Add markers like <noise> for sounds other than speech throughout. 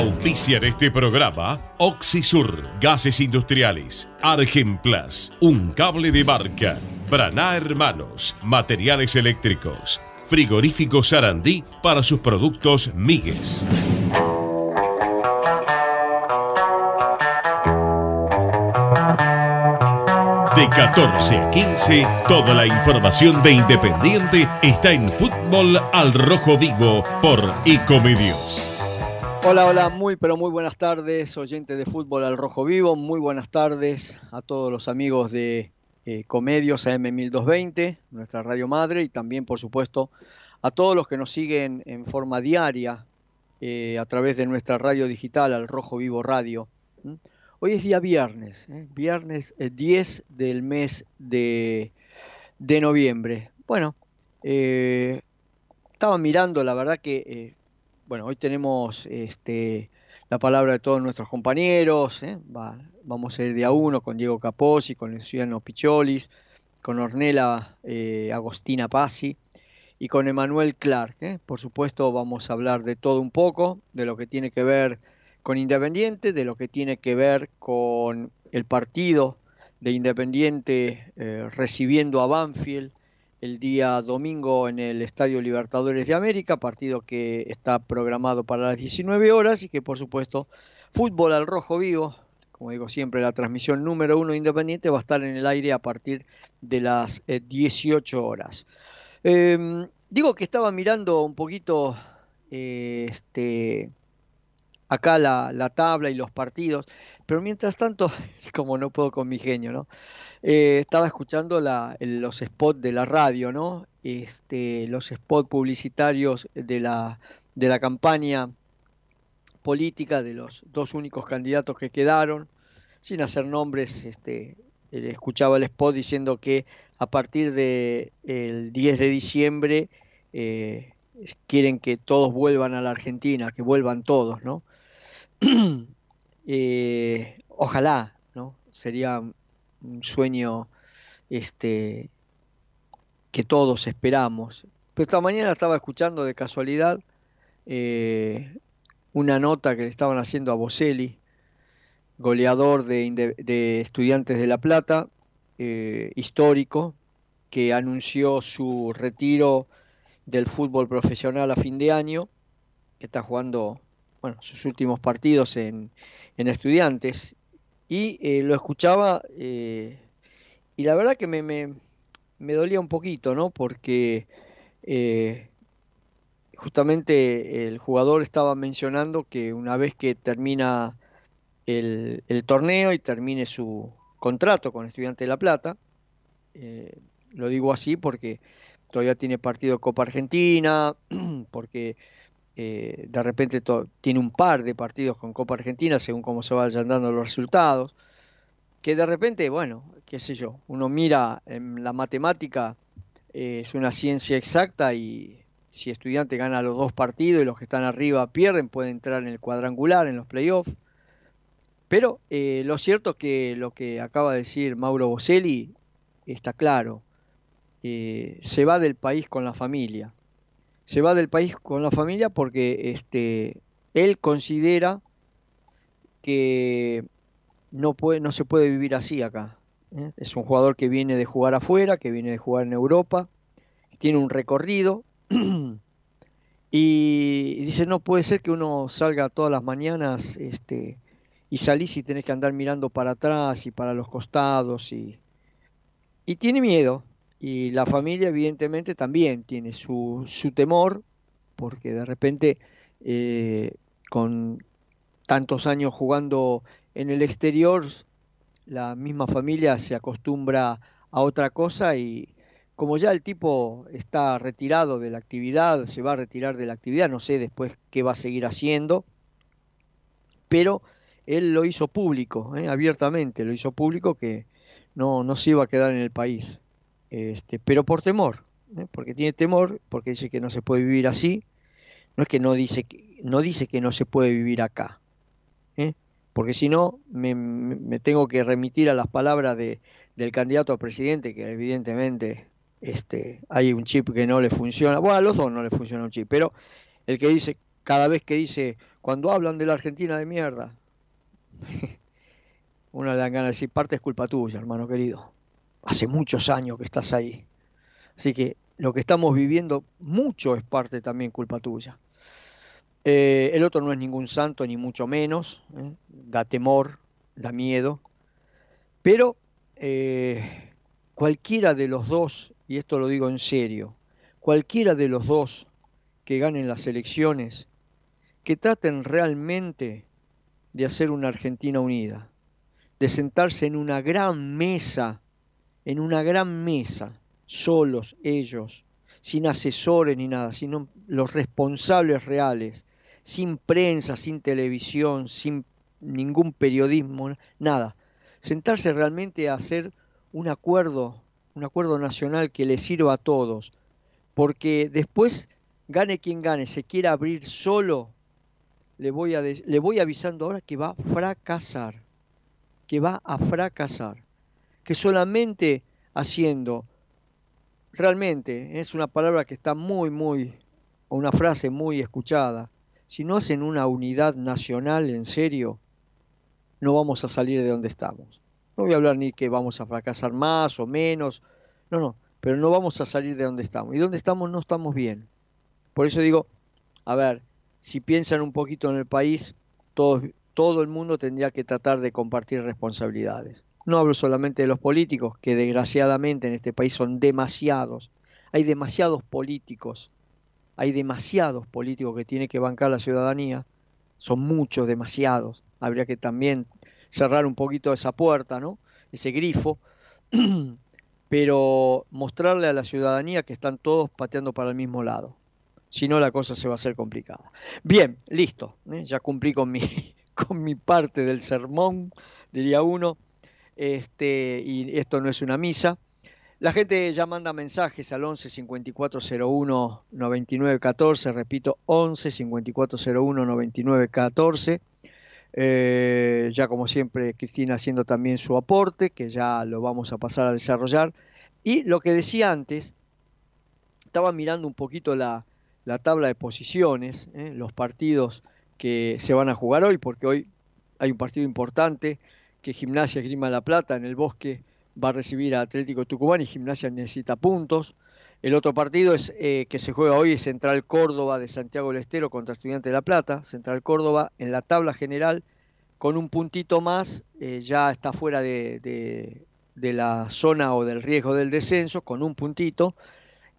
Auspician este programa Oxisur, Gases Industriales, Argenplas, Un Cable de Barca, Braná Hermanos, Materiales Eléctricos, Frigorífico Sarandí para sus productos Migues. De 14 a 15, toda la información de Independiente está en Fútbol al Rojo Vivo por Ecomedios. Hola, hola, muy pero muy buenas tardes, oyentes de Fútbol al Rojo Vivo, muy buenas tardes a todos los amigos de eh, Comedios AM1220, nuestra radio madre, y también, por supuesto, a todos los que nos siguen en forma diaria eh, a través de nuestra radio digital, al Rojo Vivo Radio. Hoy es día viernes, ¿eh? viernes 10 del mes de, de noviembre. Bueno, estaba mirando, la verdad que bueno, hoy tenemos este, la palabra de todos nuestros compañeros. ¿eh? vamos a ir de a uno con Diego Capozzi, con Luciano Picholis, con Ornella eh, Agostina Pazzi y con Emanuel Clark. ¿eh? Por supuesto, vamos a hablar de todo un poco, de lo que tiene que ver con Independiente, de lo que tiene que ver con el partido de Independiente recibiendo a Banfield el día domingo en el Estadio Libertadores de América, partido que está programado para las 19 horas y que por supuesto fútbol al rojo vivo, como digo siempre, la transmisión número uno independiente va a estar en el aire a partir de las 18 eh, horas. Em, digo que estaba mirando un poquito eh, este, acá la, tabla y los partidos, pero mientras tanto, <laughs> como no puedo con mi genio, ¿no? Eh, estaba escuchando los spots de la radio, ¿no? Este, los spots publicitarios de la, de la campaña política de los dos únicos candidatos que quedaron, sin hacer nombres, este, eh, escuchaba el spot diciendo que a partir del el 10 de diciembre eh, quieren que todos vuelvan a la Argentina, que vuelvan todos, ¿no? <clears throat> Eh, ojalá, ¿no? Sería un sueño este, que todos esperamos. Pero esta mañana estaba escuchando de casualidad eh, una nota que le estaban haciendo a Boselli, goleador de, Estudiantes de La Plata, eh, histórico, que anunció su retiro del fútbol profesional a fin de año, que está jugando bueno, sus últimos partidos en, estudiantes y eh, lo escuchaba eh, y la verdad que me, me, dolía un poquito, ¿no? Porque eh, justamente el jugador estaba mencionando que una vez que termina el, el torneo y termine su contrato con Estudiante de La Plata, lo digo así porque todavía tiene partido Copa Argentina, <clears throat> porque eh, de repente tiene un par de partidos con Copa Argentina, según cómo se vayan dando los resultados, que de repente, bueno, qué sé yo, uno mira en la matemática, eh, es una ciencia exacta y si estudiante gana los dos partidos y los que están arriba pierden, puede entrar en el cuadrangular, en los playoffs. Pero eh, lo cierto es que lo que acaba de decir Mauro Boselli está claro. se va del país con la familia se va del país con la familia porque este, él considera que no, puede, no se puede vivir así acá. ¿eh? Es un jugador que viene de jugar afuera, que viene de jugar en Europa, tiene un recorrido <clears throat> y, dice, no puede ser que uno salga todas las mañanas este, y salís y tenés que andar mirando para atrás y para los costados y, y tiene miedo, y la familia evidentemente también tiene su, su temor, porque de repente eh, con tantos años jugando en el exterior, la misma familia se acostumbra a otra cosa y como ya el tipo está retirado de la actividad, se va a retirar de la actividad, no sé después qué va a seguir haciendo, pero él lo hizo público, ¿eh? abiertamente, lo hizo público que no, no se iba a quedar en el país este, pero por temor, ¿eh? porque tiene temor, porque dice que no se puede vivir así, no es que no dice que no, dice que no se puede vivir acá, ¿eh? porque si no me, tengo que remitir a las palabras de, del candidato a presidente, que evidentemente este, hay un chip que no le funciona, bueno, a los dos no le funciona un chip, pero el que dice cada vez que dice, cuando hablan de la Argentina de mierda, <laughs> una le dan ganas de decir, parte es culpa tuya, hermano querido. Hace muchos años que estás ahí. Así que lo que estamos viviendo, mucho es parte también culpa tuya. Eh, el otro no es ningún santo, ni mucho menos. ¿eh? Da temor, da miedo. Pero eh, cualquiera de los dos, y esto lo digo en serio, cualquiera de los dos que ganen las elecciones, que traten realmente de hacer una Argentina unida, de sentarse en una gran mesa, en una gran mesa, solos ellos, sin asesores ni nada, sino los responsables reales, sin prensa, sin televisión, sin ningún periodismo, nada. Sentarse realmente a hacer un acuerdo, un acuerdo nacional que le sirva a todos, porque después, gane quien gane, se quiera abrir solo, le voy, a le voy avisando ahora que va a fracasar, que va a fracasar, que solamente haciendo, realmente, es una palabra que está muy, muy, o una frase muy escuchada, si no hacen una unidad nacional en serio, no vamos a salir de donde estamos. No voy a hablar ni que vamos a fracasar más o menos, no, no, pero no vamos a salir de donde estamos. Y donde estamos no estamos bien. Por eso digo, a ver, si piensan un poquito en el país, todo, todo el mundo tendría que tratar de compartir responsabilidades. No hablo solamente de los políticos, que desgraciadamente en este país son demasiados. Hay demasiados políticos hay demasiados políticos que tiene que bancar la ciudadanía, son muchos, demasiados. Habría que también cerrar un poquito esa puerta, ¿no? Ese grifo, <clears throat> pero mostrarle a la ciudadanía que están todos pateando para el mismo lado. Si no, la cosa se va a hacer complicada. Bien, listo. ¿eh? Ya cumplí con mi, <laughs> con mi parte del sermón, diría uno. Este, y esto no es una misa. La gente ya manda mensajes al 11 5401 99 14, repito, 11 5401 99 14. ya como siempre, Cristina haciendo también su aporte, que ya lo vamos a pasar a desarrollar. Y lo que decía antes, estaba mirando un poquito la, tabla de posiciones, ¿eh? los partidos que se van a jugar hoy, porque hoy hay un partido importante, que Gimnasia Grima La Plata en el bosque va a recibir a Atlético Tucumán y Gimnasia necesita puntos. El otro partido es eh, que se juega hoy es Central Córdoba de Santiago del Estero contra Estudiante de La Plata. Central Córdoba en la tabla general con un puntito más eh, ya está fuera de, la zona o del riesgo del descenso con un puntito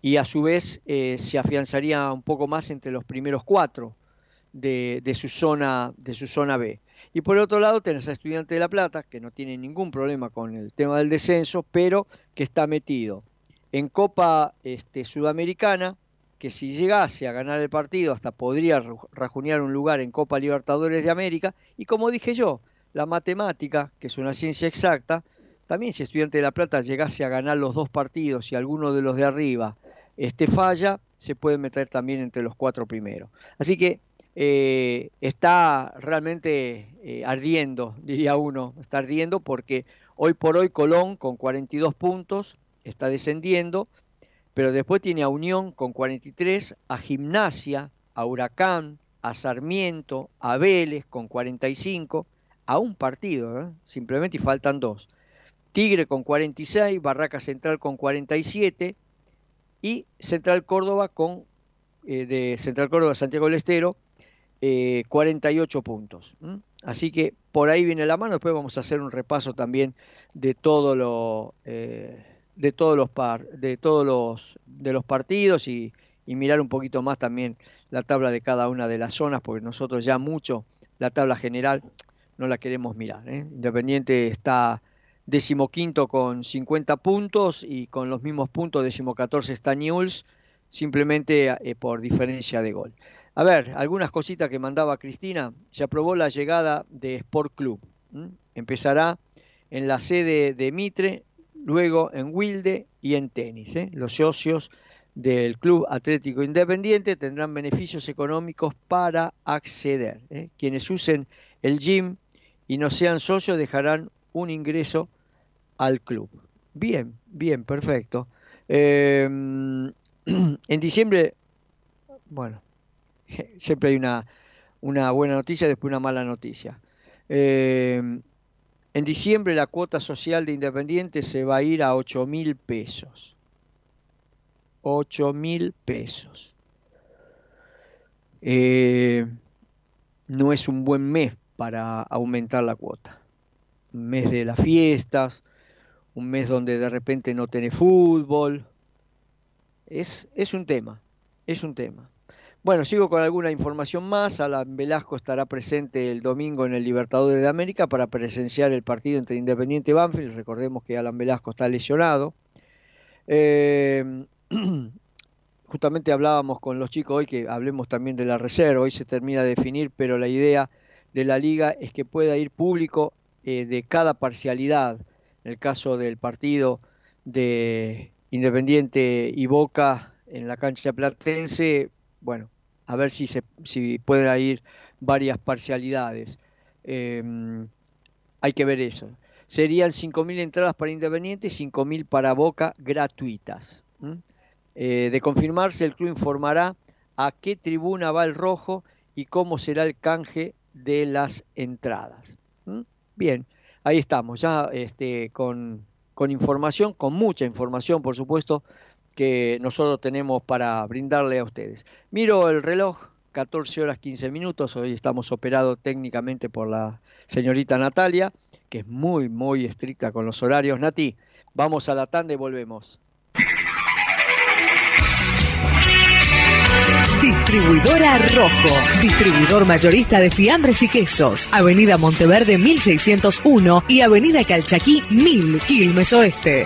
y a su vez eh, se afianzaría un poco más entre los primeros cuatro de, su zona de su zona B. Y por otro lado tenés a Estudiante de La Plata, que no tiene ningún problema con el tema del descenso, pero que está metido en Copa este, Sudamericana, que si llegase a ganar el partido hasta podría rajunear un lugar en Copa Libertadores de América. Y como dije yo, la matemática, que es una ciencia exacta, también si Estudiante de La Plata llegase a ganar los dos partidos y alguno de los de arriba este falla, se puede meter también entre los cuatro primeros. Así que eh, está realmente eh, ardiendo, diría uno, está ardiendo porque hoy por hoy Colón con 42 puntos está descendiendo, pero después tiene a Unión con 43, a Gimnasia, a Huracán, a Sarmiento, a Vélez con 45, a un partido, ¿eh? simplemente y faltan dos. Tigre con 46, Barraca Central con 47 y Central Córdoba con de Central Córdoba Santiago del Estero 48 eh, puntos. Así que por ahí viene la mano. Después vamos a hacer un repaso también de todo lo eh, de todos los par, de todos los de los partidos y, mirar un poquito más también la tabla de cada una de las zonas, porque nosotros ya mucho la tabla general no la queremos mirar. ¿eh? Independiente está decimoquinto con 50 puntos y con los mismos puntos decimocatorce está Newell's, simplemente por diferencia de gol. A ver, algunas cositas que mandaba Cristina. Se aprobó la llegada de Sport Club. Empezará en la sede de Mitre, luego en Wilde y en tenis. ¿eh? Los socios del Club Atlético Independiente tendrán beneficios económicos para acceder. ¿eh? Quienes usen el gym y no sean socios dejarán un ingreso al club. Bien, bien, perfecto. Em, <clears throat> en diciembre, bueno, <laughs> siempre hay una, una buena noticia, después una mala noticia. en diciembre la cuota social de Independiente se va a ir a 8 mil pesos. 8 mil pesos. no es un buen mes para aumentar la cuota. Un mes de las fiestas, un mes donde de repente no tiene fútbol. Es, es un tema, es un tema. Bueno, sigo con alguna información más. Alan Velasco estará presente el domingo en el Libertadores de América para presenciar el partido entre Independiente y Banfield. Recordemos que Alan Velasco está lesionado. Eh, <clears throat> justamente hablábamos con los chicos hoy que hablemos también de la reserva. Hoy se termina de definir, pero la idea de la liga es que pueda ir público eh, de cada parcialidad. En el caso del partido de Independiente y Boca en la cancha platense, bueno, a ver si, se, si pueden ir varias parcialidades. Em, hay que ver eso. Serían 5.000 entradas para Independiente y 5.000 para Boca gratuitas. Eh, de confirmarse, el club informará a qué tribuna va el rojo y cómo será el canje de las entradas. Bien, ahí estamos, ya este, con, con información, con mucha información, por supuesto, que nosotros tenemos para brindarle a ustedes. Miro el reloj, 14 horas 15 minutos, hoy estamos operados técnicamente por la señorita Natalia, que es muy, muy estricta con los horarios. Nati, vamos a la tanda y volvemos. Distribuidora Rojo, distribuidor mayorista de fiambres y quesos. Avenida Monteverde 1601 y Avenida Calchaquí 1000, Quilmes Oeste.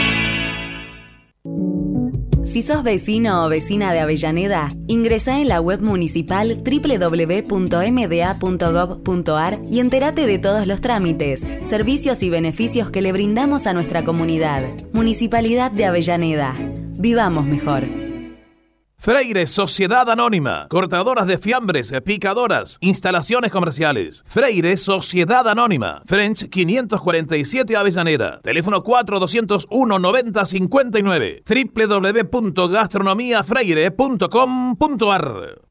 Si sos vecino o vecina de Avellaneda, ingresa en la web municipal www.mda.gov.ar y entérate de todos los trámites, servicios y beneficios que le brindamos a nuestra comunidad. Municipalidad de Avellaneda. Vivamos mejor. Freire Sociedad Anónima, cortadoras de fiambres, picadoras, instalaciones comerciales. Freire Sociedad Anónima, French 547 Avellaneda, teléfono 4201 9059, www.gastronomiafreire.com.ar.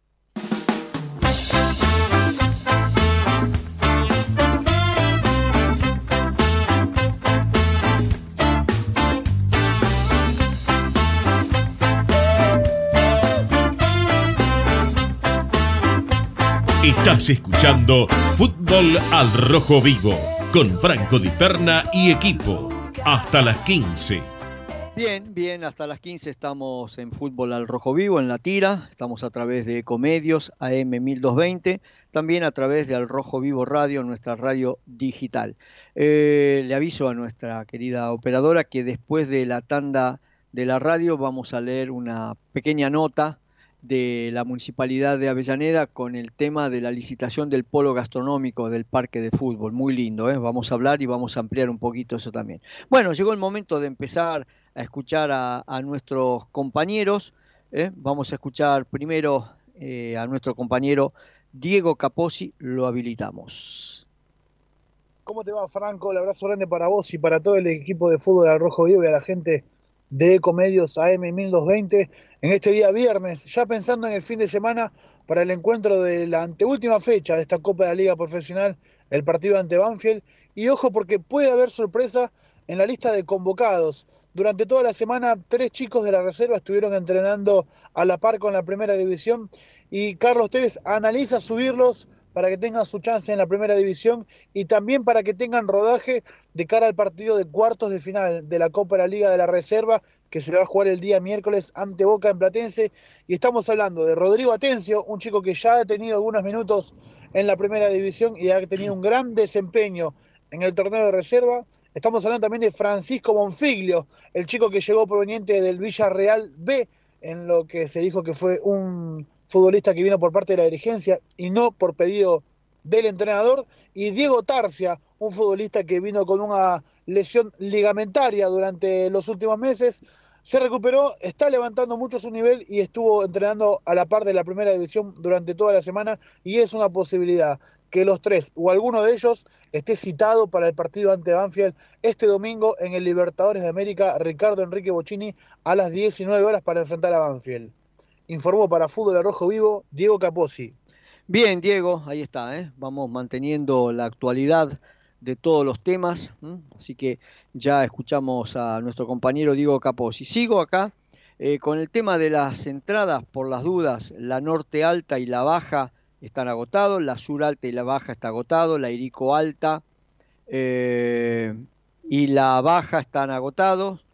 Estás escuchando Fútbol al Rojo Vivo con Franco Di Perna y equipo. Hasta las 15. Bien, bien, hasta las 15 estamos en Fútbol al Rojo Vivo, en la tira, estamos a través de Ecomedios AM 1220, también a través de Al Rojo Vivo Radio, nuestra radio digital. Eh, le aviso a nuestra querida operadora que después de la tanda de la radio vamos a leer una pequeña nota de la Municipalidad de Avellaneda con el tema de la licitación del polo gastronómico del parque de fútbol. Muy lindo, ¿eh? vamos a hablar y vamos a ampliar un poquito eso también. Bueno, llegó el momento de empezar a escuchar a, nuestros compañeros. ¿eh? Vamos a escuchar primero eh, a nuestro compañero Diego Capozzi, lo habilitamos. ¿Cómo te va, Franco? El abrazo grande para vos y para todo el equipo de fútbol al Rojo Vivo y a la gente de Ecomedios AM 1220 en este día viernes, ya pensando en el fin de semana para el encuentro de la anteúltima fecha de esta Copa de la Liga Profesional, el partido ante Banfield. Y ojo porque puede haber sorpresa en la lista de convocados. Durante toda la semana, tres chicos de la reserva estuvieron entrenando a la par con la primera división y Carlos Tevez analiza subirlos para que tengan su chance en la primera división y también para que tengan rodaje de cara al partido de cuartos de final de la Copa de la Liga de la Reserva que se va a jugar el día miércoles ante Boca en Platense. Y estamos hablando de Rodrigo Atencio, un chico que ya ha tenido algunos minutos en la primera división y ha tenido un gran desempeño en el torneo de reserva. Estamos hablando también de Francisco Monfiglio, el chico que llegó proveniente del Villarreal B, en lo que se dijo que fue un futbolista que vino por parte de la dirigencia y no por pedido del entrenador, y Diego Tarcia, un futbolista que vino con una lesión ligamentaria durante los últimos meses, se recuperó, está levantando mucho su nivel y estuvo entrenando a la par de la primera división durante toda la semana. Y es una posibilidad que los tres o alguno de ellos esté citado para el partido ante Banfield este domingo en el Libertadores de América. Ricardo Enrique Bocini a las 19 horas para enfrentar a Banfield informó para Fútbol Rojo Vivo Diego Capozzi. Bien, Diego, ahí está, ¿eh? vamos manteniendo la actualidad de todos los temas, así que ya escuchamos a nuestro compañero Diego Capozzi. Sigo acá eh, con el tema de las entradas, por las dudas, la norte alta y la baja están agotados, la sur alta y la baja está agotado, la Irico alta eh, y la baja están agotados,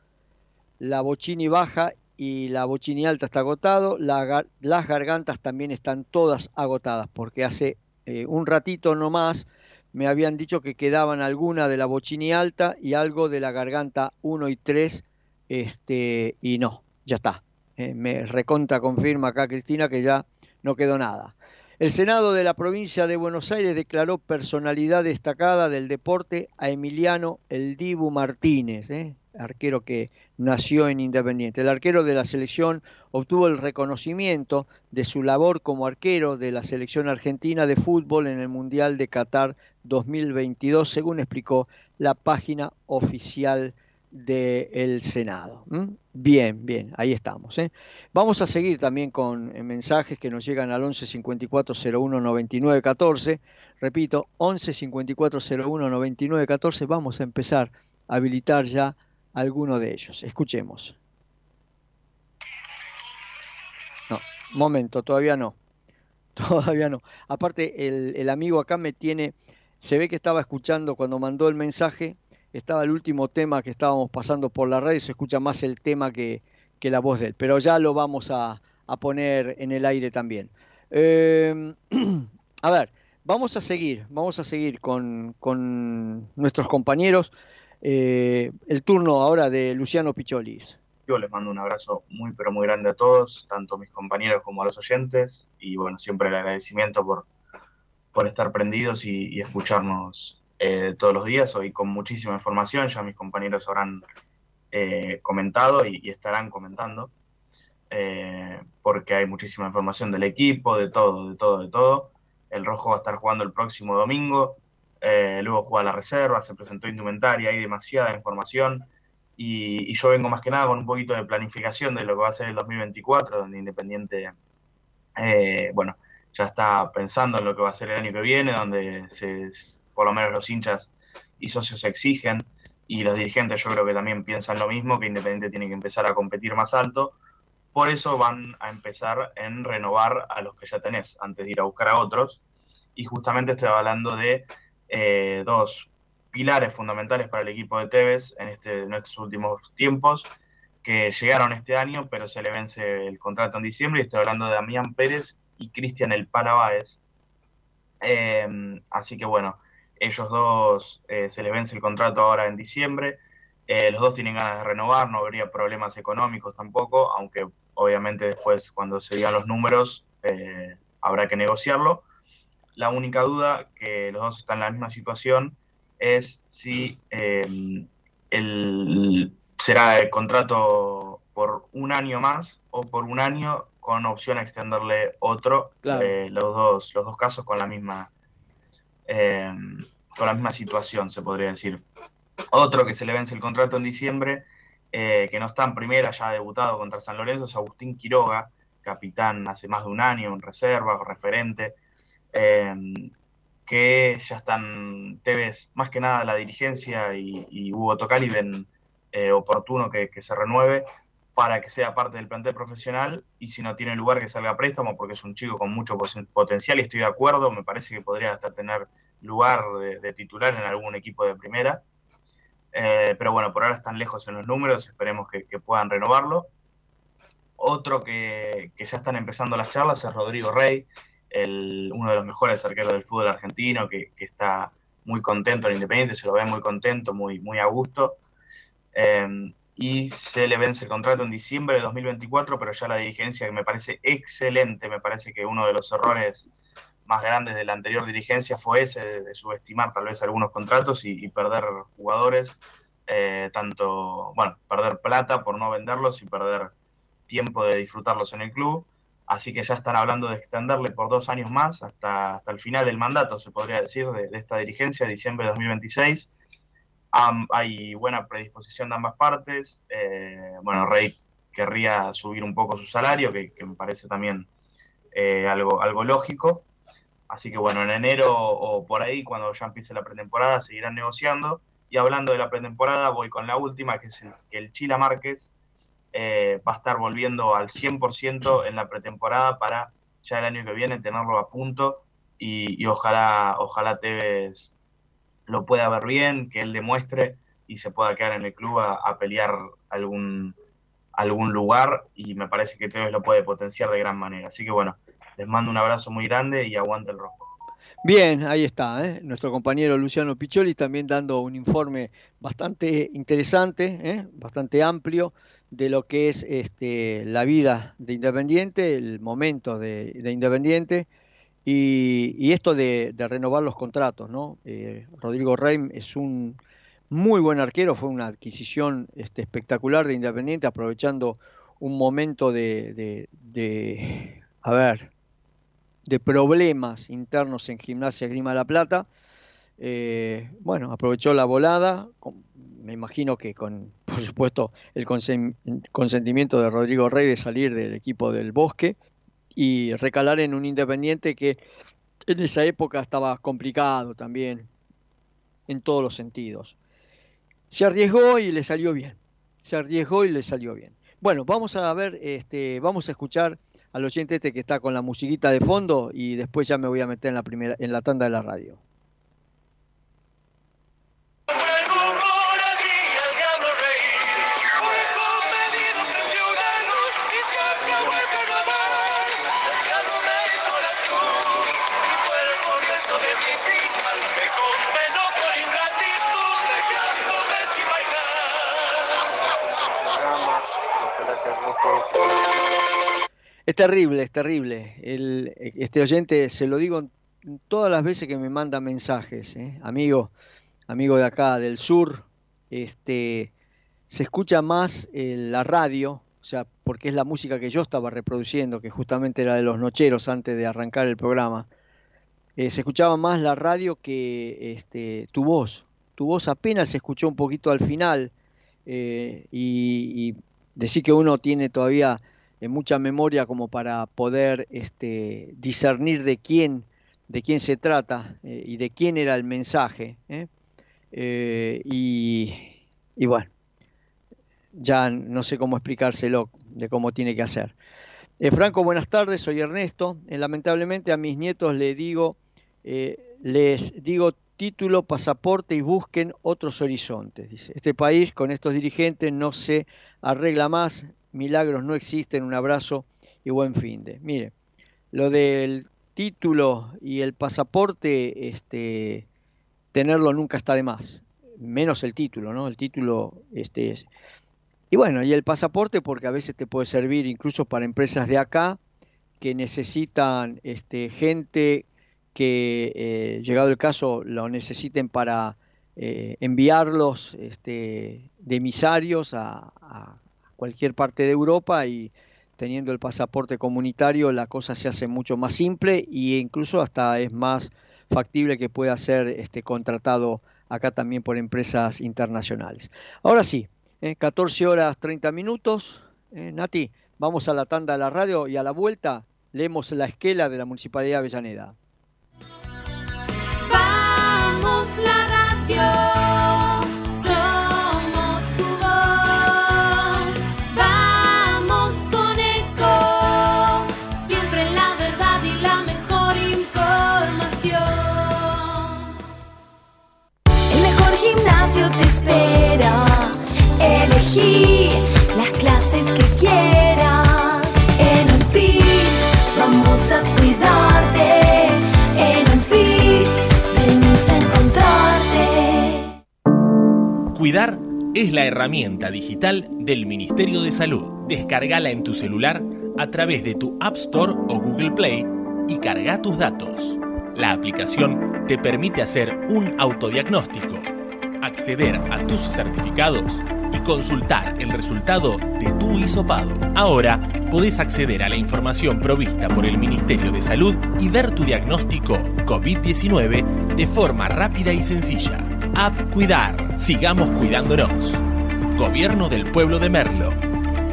la Bochini baja y la bochini alta está agotado, las gargantas también están todas agotadas, porque hace eh, un ratito nomás me habían dicho que quedaban alguna de la bochini alta y algo de la garganta 1 y 3, este, y no, ya está. Eh, me recontra confirma acá Cristina que ya no quedó nada. El Senado de la provincia de Buenos Aires declaró personalidad destacada del deporte a Emiliano El Dibu Martínez, ¿eh? arquero que nació en Independiente. El arquero de la selección obtuvo el reconocimiento de su labor como arquero de la selección argentina de fútbol en el Mundial de Qatar 2022, según explicó la página oficial del Senado. Bien, bien, ahí estamos. ¿eh? Vamos a seguir también con eh, mensajes que nos llegan al 11 54 01 99 14. Repito, 11 54 01 99 14. Vamos a empezar a habilitar ya alguno de ellos. Escuchemos. No, momento, todavía no. <laughs> Todavía no. Aparte, el, amigo acá me tiene, se ve que estaba escuchando cuando mandó el mensaje, estaba el último tema que estábamos pasando por la red, se escucha más el tema que, la voz de él, pero ya lo vamos a, poner en el aire también. Em, <clears throat> a ver, vamos a seguir, vamos a seguir con, con nuestros compañeros. Eh, el turno ahora de Luciano Picholis. Yo les mando un abrazo muy, pero muy grande a todos, tanto a mis compañeros como a los oyentes, y bueno, siempre el agradecimiento por, por estar prendidos y, escucharnos eh, todos los días. Hoy con muchísima información, ya mis compañeros habrán eh, comentado y, estarán comentando, porque hay muchísima información del equipo, de todo, de todo, de todo. El Rojo va a estar jugando el próximo domingo eh, luego juega la reserva, se presentó indumentaria, hay demasiada información y, yo vengo más que nada con un poquito de planificación de lo que va a ser el 2024, donde Independiente, eh, bueno, ya está pensando en lo que va a ser el año que viene, donde por lo menos los hinchas y socios exigen y los dirigentes yo creo que también piensan lo mismo, que Independiente tiene que empezar a competir más alto. Por eso van a empezar en renovar a los que ya tenés antes de ir a buscar a otros. Y justamente estoy hablando de eh, dos pilares fundamentales para el equipo de Tevez en, este, en estos últimos tiempos, que llegaron este año, pero se le vence el contrato en diciembre, y estoy hablando de Damián Pérez y Cristian El Palabáez. Em, así que bueno, ellos dos eh, se les vence el contrato ahora en diciembre. Eh, los dos tienen ganas de renovar, no habría problemas económicos tampoco, aunque obviamente después cuando se digan los números eh, habrá que negociarlo. La única duda, que los dos están en la misma situación, es si em, el, será el contrato por un año más o por un año con opción a extenderle otro, eh, los, dos, los dos casos con la misma em, con la misma situación, se podría decir. Otro que se le vence el contrato en diciembre, eh, que no está en primera, ya ha debutado contra San Lorenzo, es Agustín Quiroga, capitán hace más de un año, en reserva, referente, em, que ya están, Tevez, más que nada la dirigencia y, Hugo Tocali ven eh, oportuno que, se renueve para que sea parte del plantel profesional y si no tiene lugar que salga a préstamo porque es un chico con mucho potencial y estoy de acuerdo, me parece que podría hasta tener lugar de, titular en algún equipo de primera. Eh, pero bueno, por ahora están lejos en los números, esperemos que, puedan renovarlo. Otro que, ya están empezando las charlas es Rodrigo Rey, el, uno de los mejores arqueros del fútbol argentino, que, está muy contento en Independiente, se lo ve muy contento, muy, muy a gusto. Eh, y se le vence el contrato en diciembre de 2024, pero ya la dirigencia, que me parece excelente, me parece que uno de los errores más grandes de la anterior dirigencia fue ese, de, subestimar tal vez algunos contratos y, perder jugadores, eh, tanto, bueno, perder plata por no venderlos y perder tiempo de disfrutarlos en el club. Así que ya están hablando de extenderle por dos años más, hasta, hasta el final del mandato, se podría decir, de, esta dirigencia, diciembre de 2026. hay buena predisposición de ambas partes. Eh, bueno, Rey querría subir un poco su salario, que, me parece también eh, algo, algo lógico. Así que bueno, en enero o por ahí, cuando ya empiece la pretemporada, seguirán negociando. Y hablando de la pretemporada, voy con la última, que es el, que el Chila Márquez eh, va a estar volviendo al 100% en la pretemporada para ya el año que viene tenerlo a punto y, ojalá, ojalá Tevez lo pueda ver bien, que él demuestre y se pueda quedar en el club a, pelear algún, algún lugar y me parece que Tevez lo puede potenciar de gran manera. Así que bueno, les mando un abrazo muy grande y aguante el rojo. Bien, ahí está, ¿eh? nuestro compañero Luciano Picholi también dando un informe bastante interesante, ¿eh? bastante amplio de lo que es este, la vida de Independiente, el momento de, Independiente y, esto de, renovar los contratos. ¿no? Eh, Rodrigo Reim es un muy buen arquero, fue una adquisición este, espectacular de Independiente, aprovechando un momento de, de a ver, de problemas internos en Gimnasia Grima La Plata. Eh, bueno, aprovechó la volada, me imagino que con, por supuesto, el consentimiento de Rodrigo Rey de salir del equipo del Bosque y recalar en un Independiente que en esa época estaba complicado también en todos los sentidos. Se arriesgó y le salió bien. Se arriesgó y le salió bien. Bueno, vamos a ver, este, vamos a escuchar al oyente este que está con la musiquita de fondo y después ya me voy a meter en la primera en la tanda de la radio. Es terrible, es terrible. Este oyente, se lo digo todas las veces que me manda mensajes, ¿eh? amigo, amigo de acá del sur, este, se escucha más eh, la radio, o sea, porque es la música que yo estaba reproduciendo, que justamente era de los nocheros antes de arrancar el programa. Eh, se escuchaba más la radio que este, tu voz. Tu voz apenas se escuchó un poquito al final y, y decir que uno tiene todavía en mucha memoria como para poder este, discernir de quién, de quién se trata eh, y de quién era el mensaje. ¿eh? Eh, y, y, bueno, ya no sé cómo explicárselo de cómo tiene que hacer. Franco, buenas tardes, soy Ernesto. lamentablemente a mis nietos les digo, les digo título, pasaporte y busquen otros horizontes. Dice, este país con estos dirigentes no se arregla más, milagros no existen, un abrazo y buen fin de. Mire, lo del título y el pasaporte, este, tenerlo nunca está de más, menos el título, ¿no? El título, este, es... y bueno, y el pasaporte porque a veces te puede servir incluso para empresas de acá que necesitan este, gente que, eh, llegado el caso, lo necesiten para eh, enviarlos este, de emisarios a, a, cualquier parte de Europa y teniendo el pasaporte comunitario la cosa se hace mucho más simple e incluso hasta es más factible que pueda ser este, contratado acá también por empresas internacionales. Ahora sí, 14 eh, horas 30 minutos. Nati, vamos a la tanda de la radio y a la vuelta leemos la esquela de la Municipalidad de Avellaneda. Que quieras. En un vamos a cuidarte. En un venimos a encontrarte. Cuidar es la herramienta digital del Ministerio de Salud. Descargala en tu celular a través de tu App Store o Google Play y carga tus datos. La aplicación te permite hacer un autodiagnóstico, acceder a tus certificados y consultar el resultado de tu hisopado. Ahora podés acceder a la información provista por el Ministerio de Salud y ver tu diagnóstico COVID-19 de forma rápida y sencilla. App Cuidar. Sigamos cuidándonos. Gobierno del Pueblo de Merlo.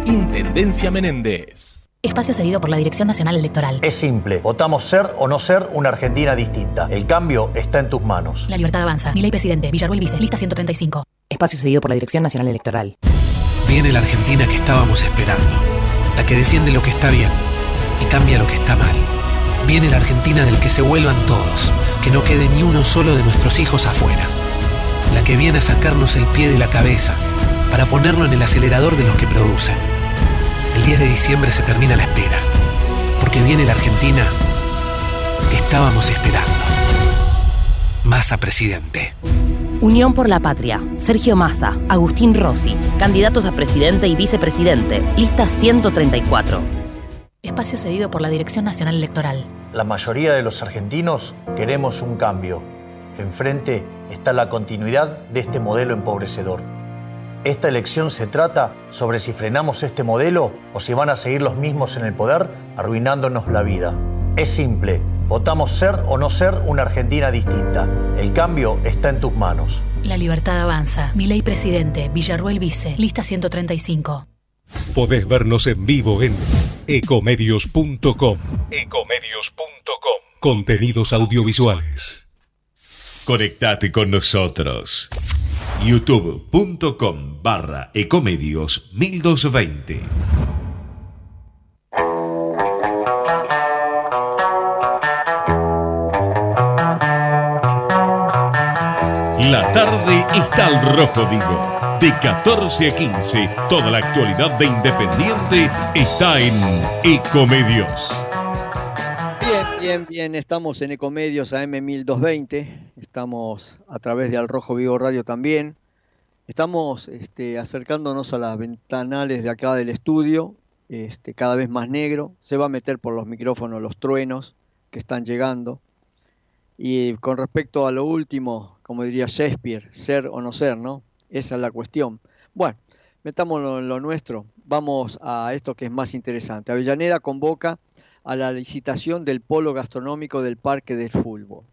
Intendencia Menéndez. Espacio cedido por la Dirección Nacional Electoral. Es simple, votamos ser o no ser una Argentina distinta. El cambio está en tus manos. La libertad avanza. Mi ley presidente. Villarruel Vice. Lista 135. Espacio cedido por la Dirección Nacional Electoral. Viene la Argentina que estábamos esperando. La que defiende lo que está bien y cambia lo que está mal. Viene la Argentina del que se vuelvan todos, que no quede ni uno solo de nuestros hijos afuera. La que viene a sacarnos el pie de la cabeza para ponerlo en el acelerador de los que producen. El 10 de diciembre se termina la espera, porque viene la Argentina que estábamos esperando. Massa presidente. Unión por la Patria. Sergio Massa, Agustín Rossi, candidatos a presidente y vicepresidente. Lista 134. Espacio cedido por la Dirección Nacional Electoral. La mayoría de los argentinos queremos un cambio. Enfrente está la continuidad de este modelo empobrecedor. Esta elección se trata sobre si frenamos este modelo o si van a seguir los mismos en el poder arruinándonos la vida. Es simple, votamos ser o no ser una Argentina distinta. El cambio está en tus manos. La libertad avanza. Mi ley presidente. Villarruel Vice. Lista 135. Podés vernos en vivo en ecomedios.com. Ecomedios.com. Contenidos audiovisuales. Conectate con nosotros. youtube.com barra ecomedios 1220. La tarde está al rojo vivo. De 14 a 15, toda la actualidad de Independiente está en Ecomedios. Bien, bien, bien. Estamos en Ecomedios AM1220. Estamos a través de Al Rojo Vivo Radio también. Estamos este, acercándonos a las ventanales de acá del estudio, este, cada vez más negro. Se va a meter por los micrófonos los truenos que están llegando. Y con respecto a lo último, como diría Shakespeare, ser o no ser, ¿no? Esa es la cuestión. Bueno, metamos lo, lo nuestro. Vamos a esto que es más interesante. Avellaneda convoca a la licitación del polo gastronómico del Parque del Fútbol.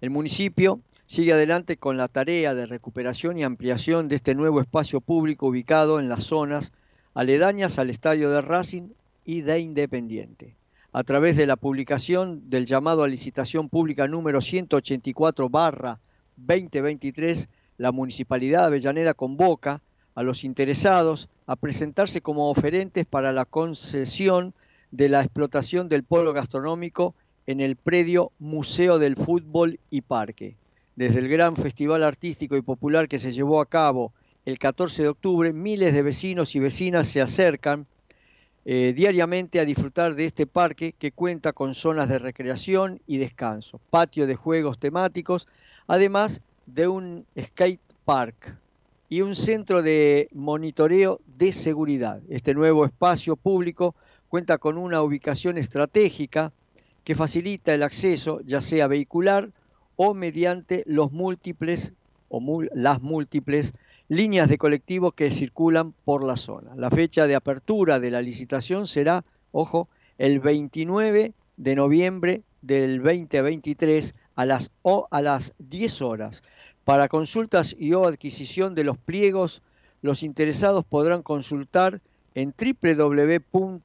El municipio sigue adelante con la tarea de recuperación y ampliación de este nuevo espacio público ubicado en las zonas aledañas al estadio de Racing y de Independiente. A través de la publicación del llamado a licitación pública número 184 barra 2023, la Municipalidad de Avellaneda convoca a los interesados a presentarse como oferentes para la concesión de la explotación del polo gastronómico en el predio Museo del Fútbol y Parque. desde el gran festival artístico y popular que se llevó a cabo el 14 de octubre, miles de vecinos y vecinas se acercan eh, diariamente a disfrutar de este parque que cuenta con zonas de recreación y descanso, patio de juegos temáticos, además de un skate park y un centro de monitoreo de seguridad. Este nuevo espacio público cuenta con una ubicación estratégica que facilita el acceso, ya sea vehicular o mediante los múltiples o las múltiples líneas de colectivo que circulan por la zona. La fecha de apertura de la licitación será, ojo, el 29 de noviembre del 2023 a las, o a las 10 horas. Para consultas y o adquisición de los pliegos, los interesados podrán consultar en www.mda.gov.ar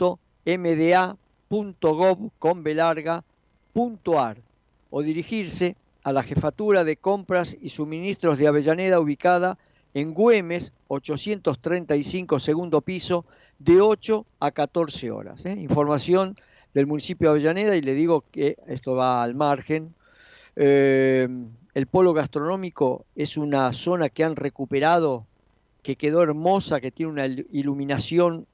o dirigirse a la Jefatura de Compras y Suministros de Avellaneda ubicada en Güemes 835 segundo piso de 8 a 14 horas. ¿eh? Información del municipio de Avellaneda y le digo que esto va al margen. Eh, el polo gastronómico es una zona que han recuperado, que quedó hermosa, que tiene una iluminación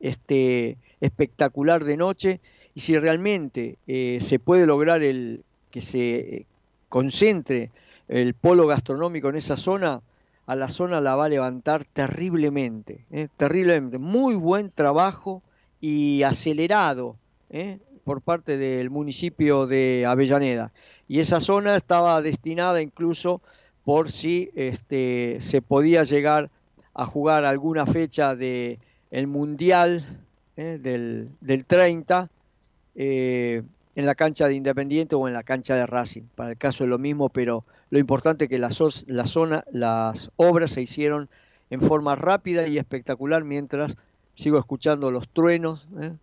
este, espectacular de noche. Y si realmente eh, se puede lograr el, que se concentre el polo gastronómico en esa zona, a la zona la va a levantar terriblemente, ¿eh? terriblemente. Muy buen trabajo y acelerado ¿eh? por parte del municipio de Avellaneda y esa zona estaba destinada incluso por si este, se podía llegar a jugar alguna fecha del el Mundial ¿eh? del, del, 30 eh, en la cancha de Independiente o en la cancha de Racing. Para el caso es lo mismo, pero lo importante es que la, la zona, las obras se hicieron en forma rápida y espectacular mientras sigo escuchando los truenos. ¿eh?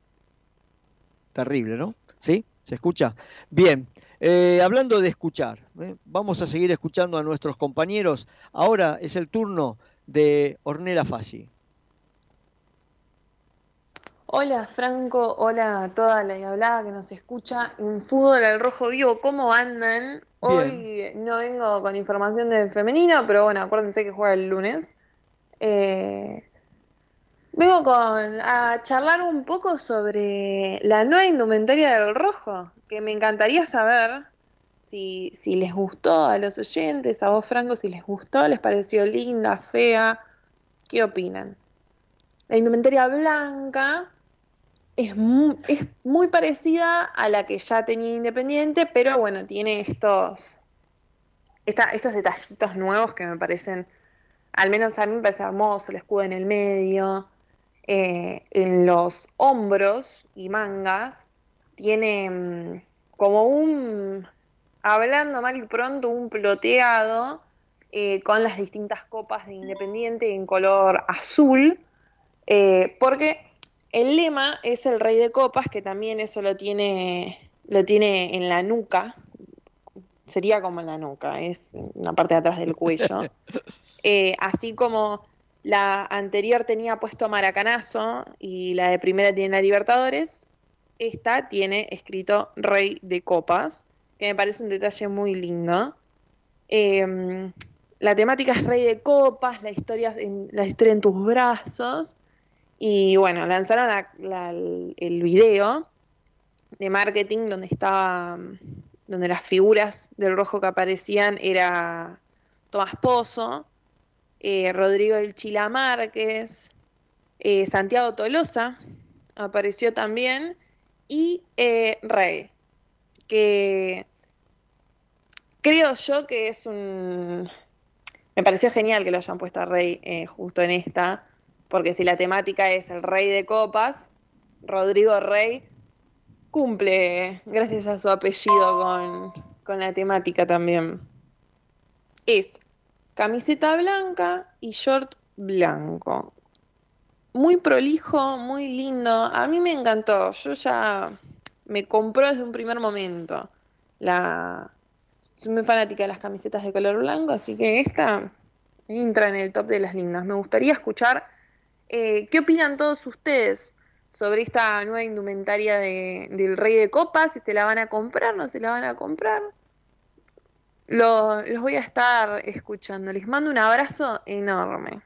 Terrible, ¿no? ¿Sí? ¿Se escucha? Bien. Eh, hablando de escuchar, ¿eh? vamos a seguir escuchando a nuestros compañeros. Ahora es el turno de Ornella Fassi. Hola Franco, hola a toda la hablada que nos escucha en Fútbol al Rojo Vivo, ¿cómo andan? Hoy no vengo con información de femenino, pero bueno, acuérdense que juega el lunes. Eh, vengo con a charlar un poco sobre la nueva indumentaria del rojo que me encantaría saber si, si les gustó a los oyentes, a vos Franco, si les gustó, les pareció linda, fea, ¿qué opinan? La indumentaria blanca es muy, es muy parecida a la que ya tenía Independiente, pero bueno, tiene estos, estos detallitos nuevos que me parecen, al menos a mí me parece hermoso, el escudo en el medio, eh, en los hombros y mangas tiene mm, como un, hablando mal y pronto, un ploteado eh, con las distintas copas de Independiente en color azul, eh, porque el lema es el rey de copas, que también eso lo tiene, lo tiene en la nuca, sería como en la nuca, es una parte de atrás del cuello. <laughs> Eh, así como la anterior tenía puesto Maracanazo y la de primera tiene la Libertadores, esta tiene escrito Rey de Copas, que me parece un detalle muy lindo. Em, la temática es Rey de Copas, la historia, en, la historia en tus brazos. Y bueno, lanzaron el video de marketing donde estaba, donde las figuras del rojo que aparecían era Tomás Pozo, eh, Rodrigo del Chila Márquez, eh, Santiago Tolosa apareció también y eh, Rey, que creo yo que es un... Me pareció genial que lo hayan puesto a Rey justo en esta, porque si la temática es el Rey de Copas, Rodrigo Rey cumple, gracias a su apellido, con, la temática también. Es camiseta blanca y short blanco muy prolijo, muy lindo. A mí me encantó. Yo ya me compró desde un primer momento. La... Soy muy fanática de las camisetas de color blanco, así que esta entra en el top de las lindas. Me gustaría escuchar eh, qué opinan todos ustedes sobre esta nueva indumentaria de, del Rey de Copas, si se la van a comprar, no se la van a comprar. Lo- los voy a estar escuchando. Les mando un abrazo enorme.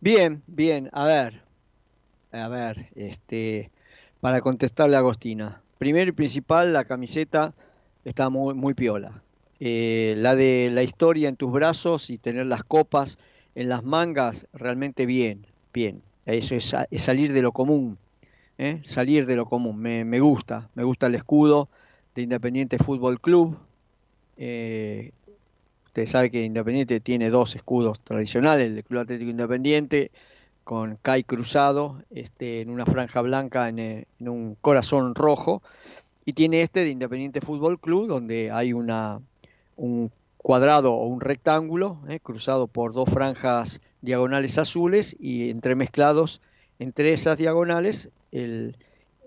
Bien, bien, a ver, a ver, este, para contestarle a Agostina. Primero y principal, la camiseta está muy, muy piola. Eh, la de la historia en tus brazos y tener las copas en las mangas, realmente bien, bien. Eso es, sa- es salir de lo común, ¿eh? salir de lo común. Me, me gusta, me gusta el escudo de Independiente Fútbol Club. Eh, Usted sabe que Independiente tiene dos escudos tradicionales, el Club Atlético Independiente con CAI cruzado este, en una franja blanca en, eh, en un corazón rojo y tiene este de Independiente Fútbol Club donde hay una, un cuadrado o un rectángulo eh, cruzado por dos franjas diagonales azules y entremezclados entre esas diagonales el,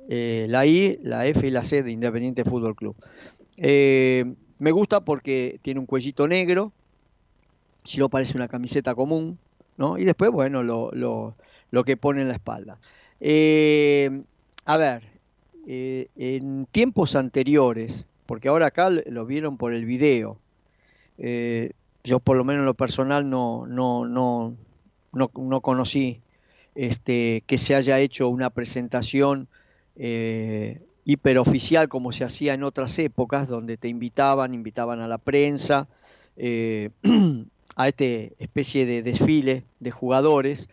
eh, la I, la F y la C de Independiente Fútbol Club. Eh, me gusta porque tiene un cuellito negro, si no parece una camiseta común, ¿no? Y después, bueno, lo, lo- lo que pone en la espalda. A ver, en tiempos anteriores, porque ahora acá lo vieron por el video, eh, yo por lo menos en lo personal no, no, no, no, no conocí este, que se haya hecho una presentación eh, hiperoficial como se hacía en otras épocas, donde te invitaban, invitaban a la prensa, eh, <clears throat> a este especie de desfile de jugadores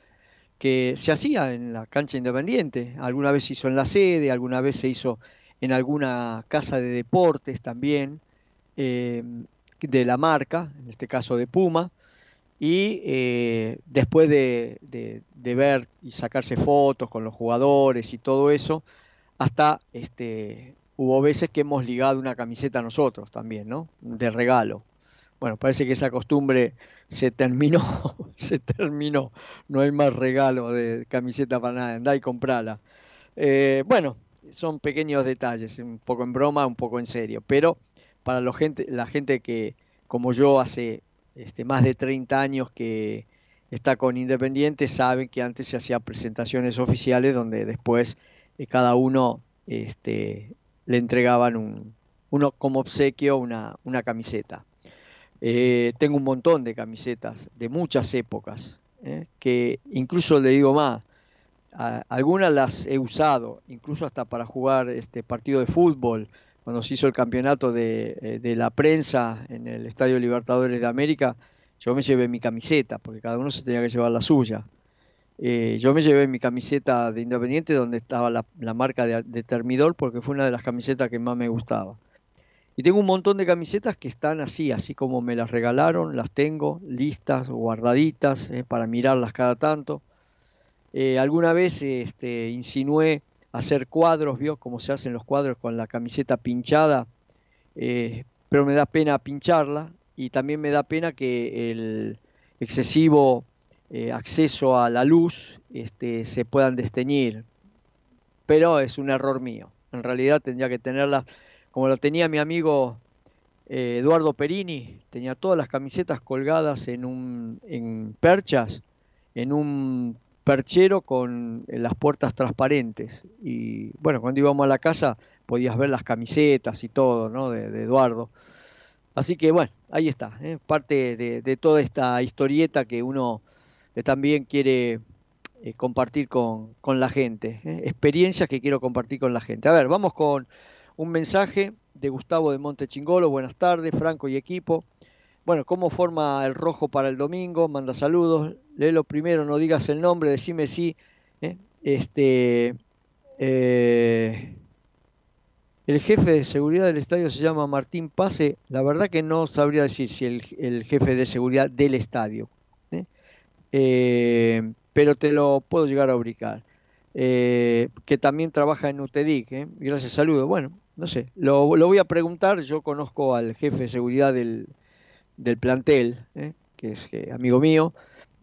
que se hacía en la cancha independiente. Alguna vez se hizo en la sede, alguna vez se hizo en alguna casa de deportes también, eh, de la marca, en este caso de Puma. Y eh, después de, de- ver y sacarse fotos con los jugadores y todo eso, hasta este, hubo veces que hemos ligado una camiseta nosotros también, ¿no? De regalo. Bueno, parece que esa costumbre se terminó, <laughs> se terminó. No hay más regalo de camiseta para nada, andá y comprala. Eh, bueno, son pequeños detalles, un poco en broma, un poco en serio, pero para la gente, la gente que, como yo, hace este, más de 30 años que está con Independiente, saben que antes se hacían presentaciones oficiales donde después eh, cada uno este, le entregaban un, uno como obsequio una, camiseta. Eh, tengo un montón de camisetas de muchas épocas, ¿eh? que incluso le digo más, algunas las he usado, incluso hasta para jugar este partido de fútbol, cuando se hizo el campeonato de, eh, de la prensa en el Estadio Libertadores de América, yo me llevé mi camiseta, porque cada uno se tenía que llevar la suya. Eh, yo me llevé mi camiseta de Independiente donde estaba la, marca de, de Termidor, porque fue una de las camisetas que más me gustaba. Y tengo un montón de camisetas que están así, así como me las regalaron, las tengo listas, guardaditas, eh, para mirarlas cada tanto. Eh, alguna vez este, insinué hacer cuadros, ¿vio? Como se hacen los cuadros con la camiseta pinchada, eh, pero me da pena pincharla y también me da pena que el excesivo eh, acceso a la luz este, se puedan desteñir, pero es un error mío. En realidad tendría que tenerla como lo tenía mi amigo eh, Eduardo Perini, tenía todas las camisetas colgadas en un en perchas, en un perchero con eh, las puertas transparentes. Y bueno, cuando íbamos a la casa podías ver las camisetas y todo, ¿no? De, Eduardo. Así que bueno, ahí está, ¿eh? parte de, toda esta historieta que uno eh, también quiere eh, compartir con, con la gente, experiencias que quiero compartir con la gente. A ver, vamos con un mensaje de Gustavo de Montechingolo, buenas tardes, Franco y equipo. Bueno, ¿cómo forma el rojo para el domingo? Manda saludos. Léelo primero, no digas el nombre, decime si. ¿eh? Este, eh, el jefe de seguridad del estadio se llama Martín Pase. La verdad que no sabría decir si el, jefe de seguridad del estadio. ¿eh? Pero te lo puedo llegar a ubicar. Que también trabaja en UTEDIC. Gracias, saludos. Bueno, no sé, lo voy a preguntar. Yo conozco al jefe de seguridad del, del plantel, ¿eh? que es eh, amigo mío,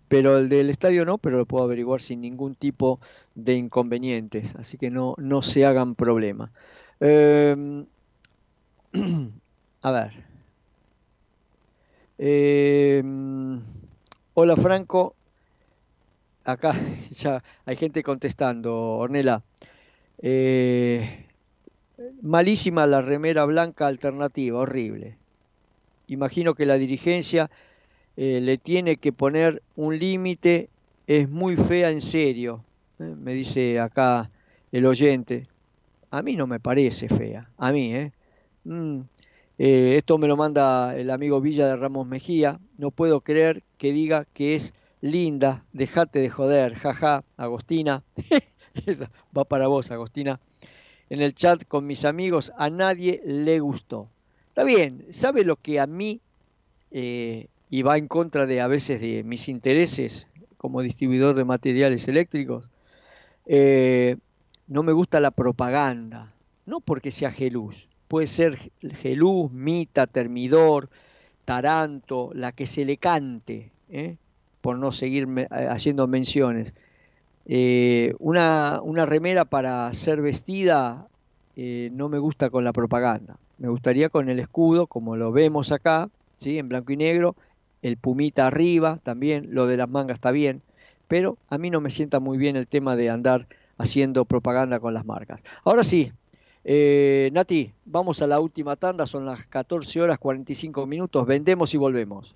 pero el del estadio no, pero lo puedo averiguar sin ningún tipo de inconvenientes, así que no, no se hagan problema. Eh, <clears throat> a ver. Eh, hola Franco, acá <laughs> ya hay gente contestando, Ornela. Eh, malísima la remera blanca alternativa, horrible. Imagino que la dirigencia eh, le tiene que poner un límite, es muy fea en serio, ¿eh? me dice acá el oyente. A mí no me parece fea, a mí, ¿eh? Mm, eh, esto me lo manda el amigo Villa de Ramos Mejía. No puedo creer que diga que es linda. Dejate de joder, jaja, Agostina. <laughs> Va para vos, Agostina. En el chat con mis amigos, a nadie le gustó. Está bien, ¿sabe lo que a mí, eh, y va en contra de a veces de mis intereses como distribuidor de materiales eléctricos? Eh, no me gusta la propaganda, no porque sea geluz, puede ser geluz, mita, termidor, taranto, la que se le cante, ¿eh? por no seguir me- eh, haciendo menciones. Una, una remera para ser vestida no me gusta con la propaganda, me gustaría con el escudo, como lo vemos acá, ¿sí? en blanco y negro, el pumita arriba también, lo de las mangas está bien, pero a mí no me sienta muy bien el tema de andar haciendo propaganda con las marcas. Ahora sí, eh, Nati, vamos a la última tanda, son las 14 horas 45 minutos, vendemos y volvemos.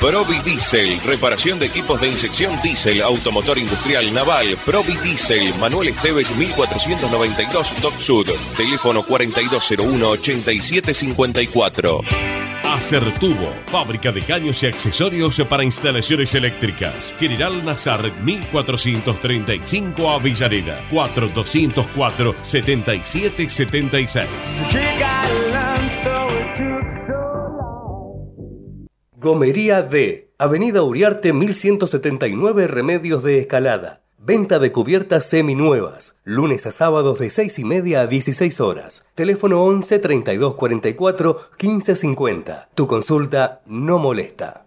Provi Diesel, reparación de equipos de inyección diésel, automotor industrial naval, Provi Diesel, Manuel Esteves 1492 Doc Sud, teléfono 4201-8754. Acertubo, fábrica de caños y accesorios para instalaciones eléctricas. General Nazar 1435 Avellaneda 4204 Gomería D, Avenida Uriarte 1179 Remedios de Escalada. Venta de cubiertas seminuevas, lunes a sábados de 6 y media a 16 horas. Teléfono 11 32 44 15 50. Tu consulta no molesta.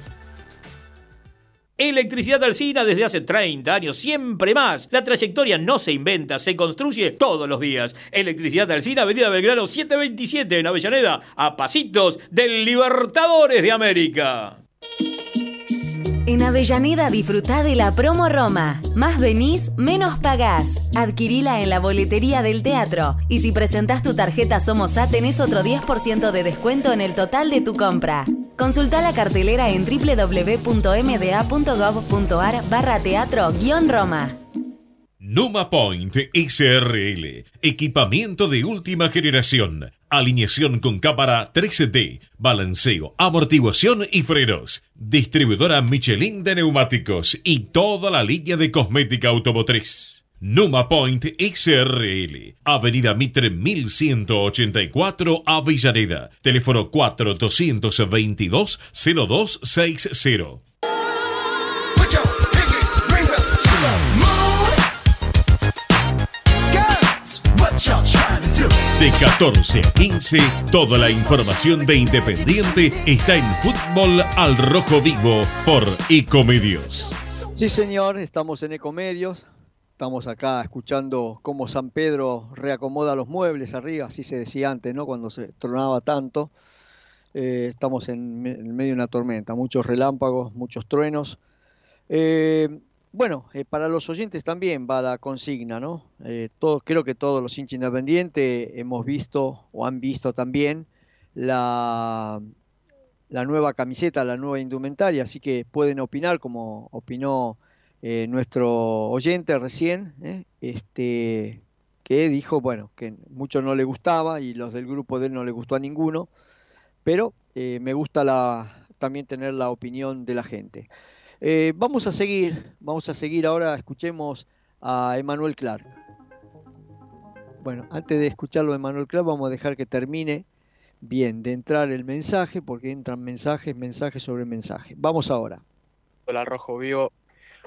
Electricidad Alcina desde hace 30 años, siempre más. La trayectoria no se inventa, se construye todos los días. Electricidad Alcina, Avenida Belgrano 727 en Avellaneda, a pasitos del Libertadores de América. En Avellaneda disfrutá de la promo Roma. Más venís, menos pagás. Adquirila en la boletería del teatro. Y si presentás tu tarjeta Somos A, tenés otro 10% de descuento en el total de tu compra. Consulta la cartelera en www.mda.gov.ar barra teatro guion Roma. Numa Point SRL. Equipamiento de última generación. Alineación con cámara 3D. Balanceo, amortiguación y frenos. Distribuidora Michelin de neumáticos y toda la línea de cosmética automotriz. Numa Point SRL. Avenida Mitre 1184 Avellaneda. Teléfono 4222 0260. De 14 a 15, toda la información de Independiente está en Fútbol al Rojo Vivo por Ecomedios. Sí, señor, estamos en Ecomedios. Estamos acá escuchando cómo San Pedro reacomoda los muebles arriba, así se decía antes, ¿no? Cuando se tronaba tanto. Eh, estamos en, me- en medio de una tormenta, muchos relámpagos, muchos truenos. Eh, bueno, eh, para los oyentes también va la consigna, ¿no? Todo- creo que todos los hinchas independientes hemos visto o han visto también la, la nueva camiseta, la nueva indumentaria, así que pueden opinar como opinó eh, nuestro oyente recién, ¿eh? este, que dijo, bueno, que mucho no le gustaba y los del grupo de él no le gustó a ninguno, pero eh, me gusta también tener la opinión de la gente. Vamos a seguir, vamos a seguir ahora, escuchemos a Emanuel Clark. Bueno, antes de escucharlo de Emanuel Clark, vamos a dejar que termine bien de entrar el mensaje, porque entran mensajes, mensajes sobre mensajes. Vamos ahora. Hola Rojo Vivo.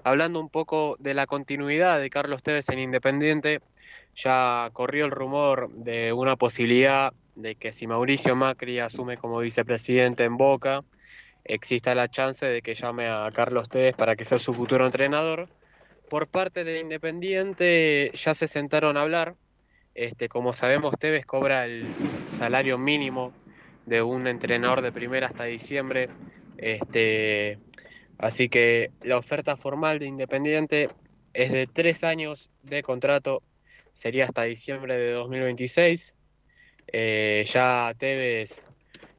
Hablando un poco de la continuidad de Carlos Tevez en Independiente, ya corrió el rumor de una posibilidad de que si Mauricio Macri asume como vicepresidente en Boca, exista la chance de que llame a Carlos Tevez para que sea su futuro entrenador. Por parte de Independiente ya se sentaron a hablar. Este, como sabemos, Tevez cobra el salario mínimo de un entrenador de primera hasta diciembre. Este, así que la oferta formal de Independiente es de tres años de contrato, sería hasta diciembre de 2026. Eh, ya Tevez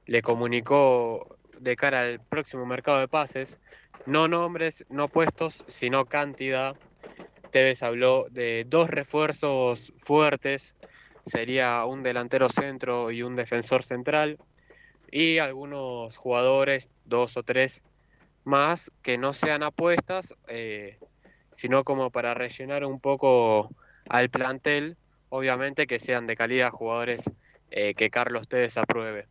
le comunicó de cara al próximo mercado de pases, no nombres, no puestos, sino cantidad. Tevez habló de dos refuerzos fuertes, sería un delantero centro y un defensor central, y algunos jugadores, dos o tres más, que no sean apuestas, eh, sino como para rellenar un poco al plantel, obviamente que sean de calidad jugadores eh, que Carlos Tevez apruebe.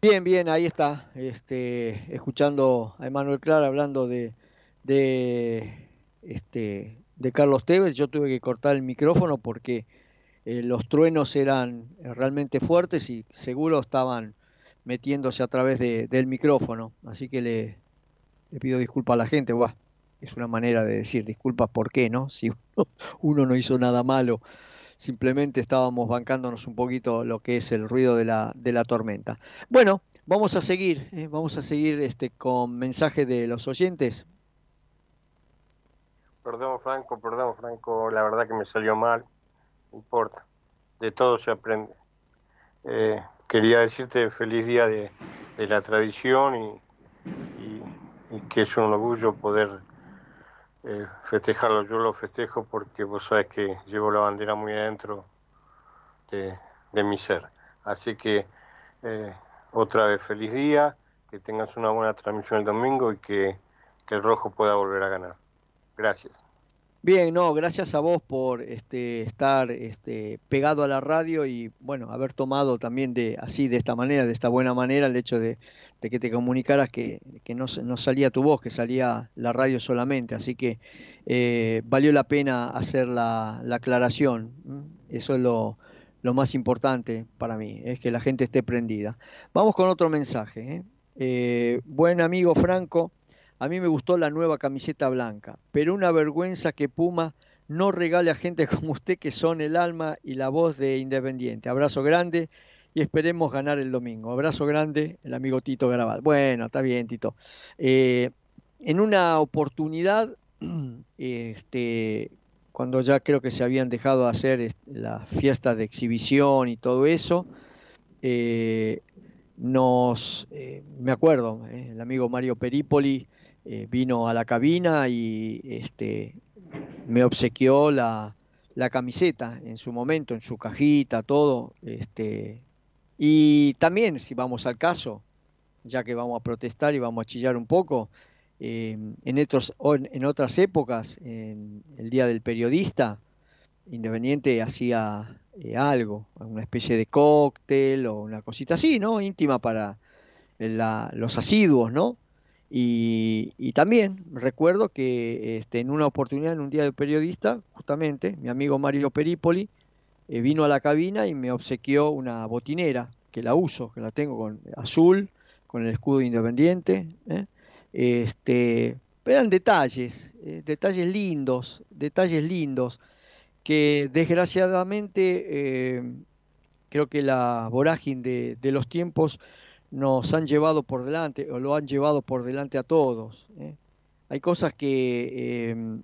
Bien, bien, ahí está, este, escuchando a Emanuel Clara hablando de, de, este, de Carlos Tevez, yo tuve que cortar el micrófono porque eh, los truenos eran realmente fuertes y seguro estaban metiéndose a través de, del micrófono, así que le, pido disculpas a la gente, Buah, es una manera de decir disculpas, ¿por qué no? <laughs> Si uno, uno no hizo nada malo simplemente estábamos bancándonos un poquito lo que es el ruido de la, de la tormenta. Bueno, vamos a seguir, eh, vamos a seguir este, con mensaje de los oyentes. Perdón, Franco, perdón, Franco, la verdad que me salió mal, no importa, de todo se aprende. Eh, quería decirte feliz día de, la tradición y, y, que es un orgullo poder eh, festejarlo. Yo lo festejo porque vos sabes que llevo la bandera muy adentro de, mi ser. Así que eh, otra vez feliz día, que tengas una buena transmisión el domingo y que el rojo pueda volver a ganar. Gracias. Bien, no, gracias a vos por este, estar este, pegado a la radio y bueno, haber tomado también de así, de esta manera, de esta buena manera, el hecho de, que te comunicaras que, no, no, salía tu voz, que salía la radio solamente. Así que eh, valió la pena hacer la, la aclaración. Eso es lo, lo, más importante para mí, es que la gente esté prendida. Vamos con otro mensaje. ¿eh? Eh, buen amigo Franco. A mí me gustó la nueva camiseta blanca, pero una vergüenza que Puma no regale a gente <laughs> como usted que son el alma y la voz de Independiente. Abrazo grande y esperemos ganar el domingo. Abrazo grande, el amigo Tito Garabal. Bueno, está bien, Tito. Eh, en una oportunidad, <clears throat> este, cuando ya creo que se habían dejado de hacer las fiestas de exhibición y todo eso, eh, nos, eh, me acuerdo, el amigo Mario Peripoli eh, vino a la cabina y este, me obsequió la, la, camiseta en su momento, en su cajita, todo. Este, y también, si vamos al caso, ya que vamos a protestar y vamos a chillar un poco, eh, en, otros, en otras épocas, en el Día del Periodista, Independiente hacía eh, algo, una especie de cóctel o una cosita así, ¿no? Íntima para la, los asiduos, ¿no? Y, también recuerdo que este, en una oportunidad, en un día de periodista, justamente, mi amigo Mario Peripoli eh, vino a la cabina y me obsequió una botinera, que la uso, que la tengo con azul, con el escudo independiente. ¿eh? Este, eran detalles, eh, detalles lindos, detalles lindos, que desgraciadamente creo que la vorágine de los tiempos nos han llevado por delante o lo han llevado por delante a todos. ¿eh? Hay cosas que eh,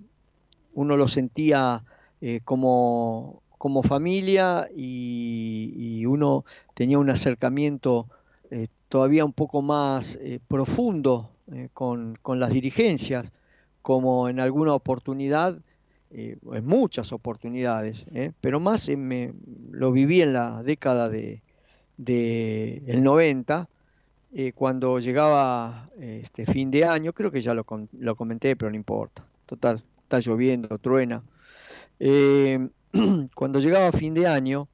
uno lo sentía eh, como, como, familia y, uno tenía un acercamiento todavía un poco más profundo con, con, las dirigencias, como en alguna oportunidad, en muchas oportunidades, pero más me, lo viví en la década de, del de 90, eh, cuando llegaba este fin de año, creo que ya lo, comenté, pero no importa. Total, está lloviendo, truena. Eh, <clears throat> cuando llegaba fin de año,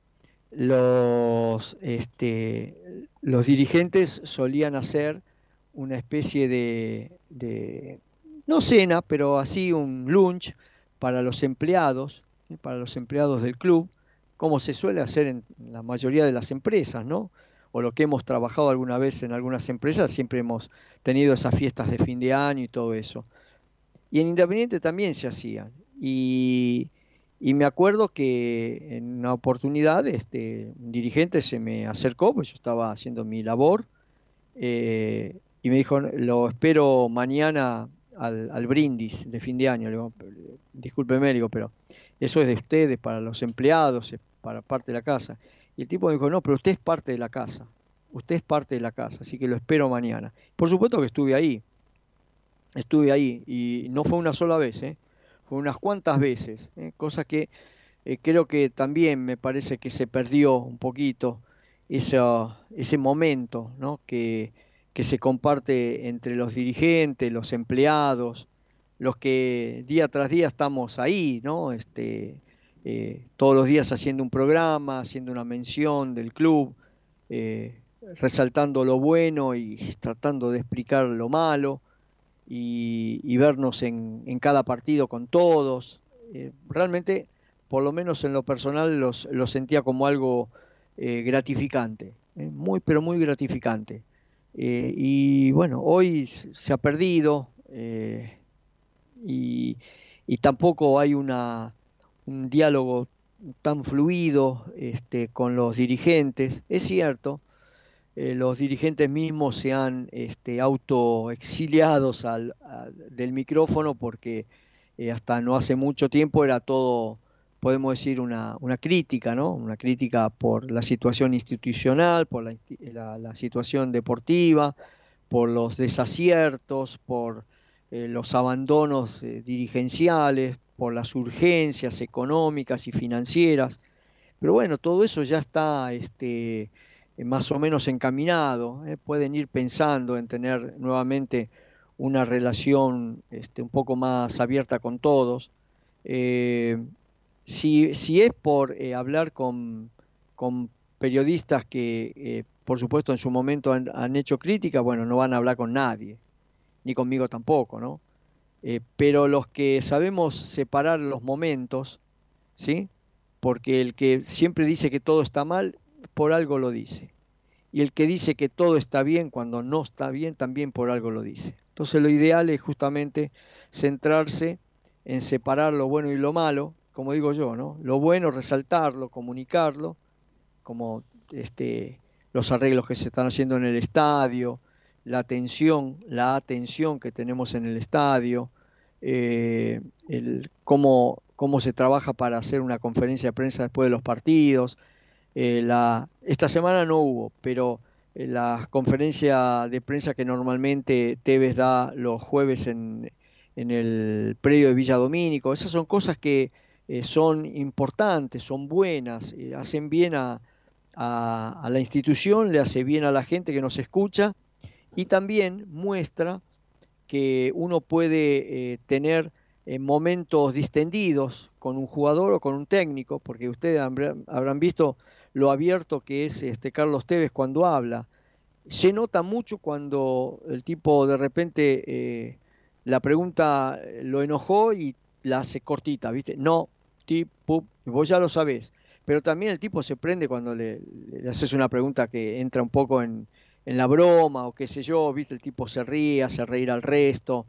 los, este, dirigentes solían hacer una especie de, de, no cena, pero así un lunch para los empleados, ¿eh? para los empleados del club, como se suele hacer en la mayoría de las empresas, ¿no? O lo que hemos trabajado alguna vez en algunas empresas, siempre hemos tenido esas fiestas de fin de año y todo eso. Y en Independiente también se hacían. Y, me acuerdo que en una oportunidad este, un dirigente se me acercó, pues yo estaba haciendo mi labor, eh, y me dijo, lo espero mañana al, brindis de fin de año. Le digo, discúlpeme, digo, pero eso es de ustedes, para los empleados, para parte de la casa. Y el tipo dijo, no, pero usted es parte de la casa, usted es parte de la casa, así que lo espero mañana. Por supuesto que estuve ahí, estuve ahí, y no fue una sola vez, ¿eh? fue unas cuantas veces, ¿eh? cosa que eh, creo que también me parece que se perdió un poquito ese, ese momento ¿no? que, que se comparte entre los dirigentes, los empleados, los que día tras día estamos ahí, ¿no? Este, eh, todos los días haciendo un programa, haciendo una mención del club, eh, resaltando lo bueno y tratando de explicar lo malo y, vernos en, cada partido con todos. Eh, realmente, por lo menos en lo personal, lo sentía como algo gratificante, muy, pero muy gratificante. Y bueno, hoy se ha perdido y, tampoco hay una, un diálogo tan fluido este, con los dirigentes. Es cierto, eh, los dirigentes mismos se han este, autoexiliados al, del micrófono porque hasta no hace mucho tiempo era todo podemos decir, una, una, crítica, ¿no? Una crítica por la situación institucional, por la, situación deportiva, por los desaciertos, por eh, los abandonos eh, dirigenciales, por las urgencias económicas y financieras. Pero bueno, todo eso ya está este, más o menos encaminado. ¿eh? Pueden ir pensando en tener nuevamente una relación este, un poco más abierta con todos. Si, si es por eh, hablar con, periodistas que, eh, por supuesto, en su momento han, hecho crítica, bueno, no van a hablar con nadie, ni conmigo tampoco, ¿no? Eh, pero los que sabemos separar los momentos, ¿sí? Porque el que siempre dice que todo está mal, por algo lo dice. Y el que dice que todo está bien cuando no está bien, también por algo lo dice. Entonces lo ideal es justamente centrarse en separar lo bueno y lo malo, como digo yo, ¿no? Lo bueno, resaltarlo, comunicarlo, como este, los arreglos que se están haciendo en el estadio, la atención, la atención que tenemos en el estadio, eh, cómo, cómo se trabaja para hacer una conferencia de prensa después de los partidos. Eh, esta semana no hubo, pero eh, la conferencia de prensa que normalmente Tevez da los jueves en, en el predio de Villa Domínico, esas son cosas que son importantes, son buenas, hacen bien a, la institución, le hace bien a la gente que nos escucha y también muestra que uno puede eh, tener momentos distendidos con un jugador o con un técnico, porque ustedes habrán visto lo abierto que es este Carlos Tevez cuando habla. Se nota mucho cuando el tipo de repente la pregunta lo enojó y la hace cortita, ¿viste? No, vos ya lo sabés. Pero también el tipo se prende cuando le, haces una pregunta que entra un poco en, la broma o qué sé yo, ¿viste? El tipo se ríe, hace reír al resto.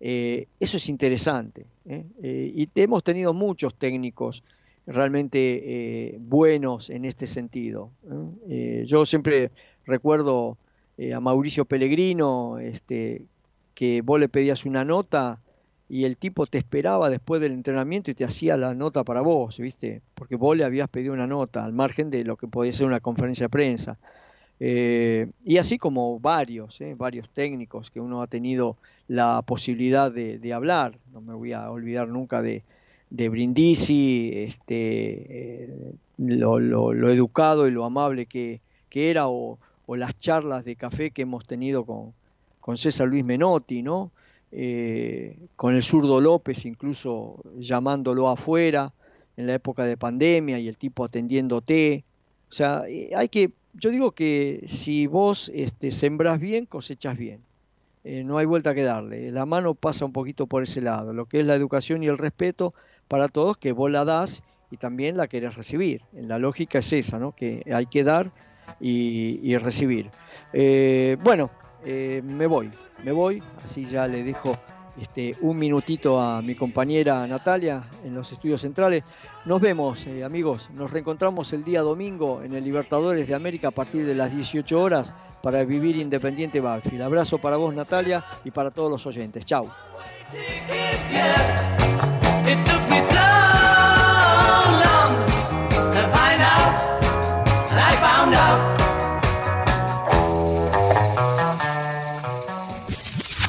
Eh, eso es interesante. ¿eh? Eh, y hemos tenido muchos técnicos realmente buenos en este sentido. yo siempre recuerdo a Mauricio Pellegrino, este, que vos le pedías una nota y el tipo te esperaba después del entrenamiento y te hacía la nota para vos, ¿viste? Porque vos le habías pedido una nota, al margen de lo que podía ser una conferencia de prensa. Eh, y así como varios, ¿eh? varios técnicos que uno ha tenido la posibilidad de, hablar. No me voy a olvidar nunca de, Brindisi, este, eh, lo, educado y lo amable que, era, o, las charlas de café que hemos tenido con, con César Luis Menotti, ¿no? Con el zurdo López incluso llamándolo afuera en la época de pandemia y el tipo atendiéndote. O sea, hay que, yo digo que si vos este, sembrás bien, cosechas bien. Eh, no hay vuelta que darle. La mano pasa un poquito por ese lado, lo que es la educación y el respeto para todos, que vos la das y también la querés recibir. La lógica es esa, ¿no? que hay que dar y, recibir. Eh, bueno, me voy, me voy, así ya le dejo este, un minutito a mi compañera Natalia en los estudios centrales. Nos vemos, eh, amigos. Nos reencontramos el día domingo en el Libertadores de América a partir de las 18 horas para vivir Independiente Banfield. Abrazo para vos, Natalia, y para todos los oyentes. Chau.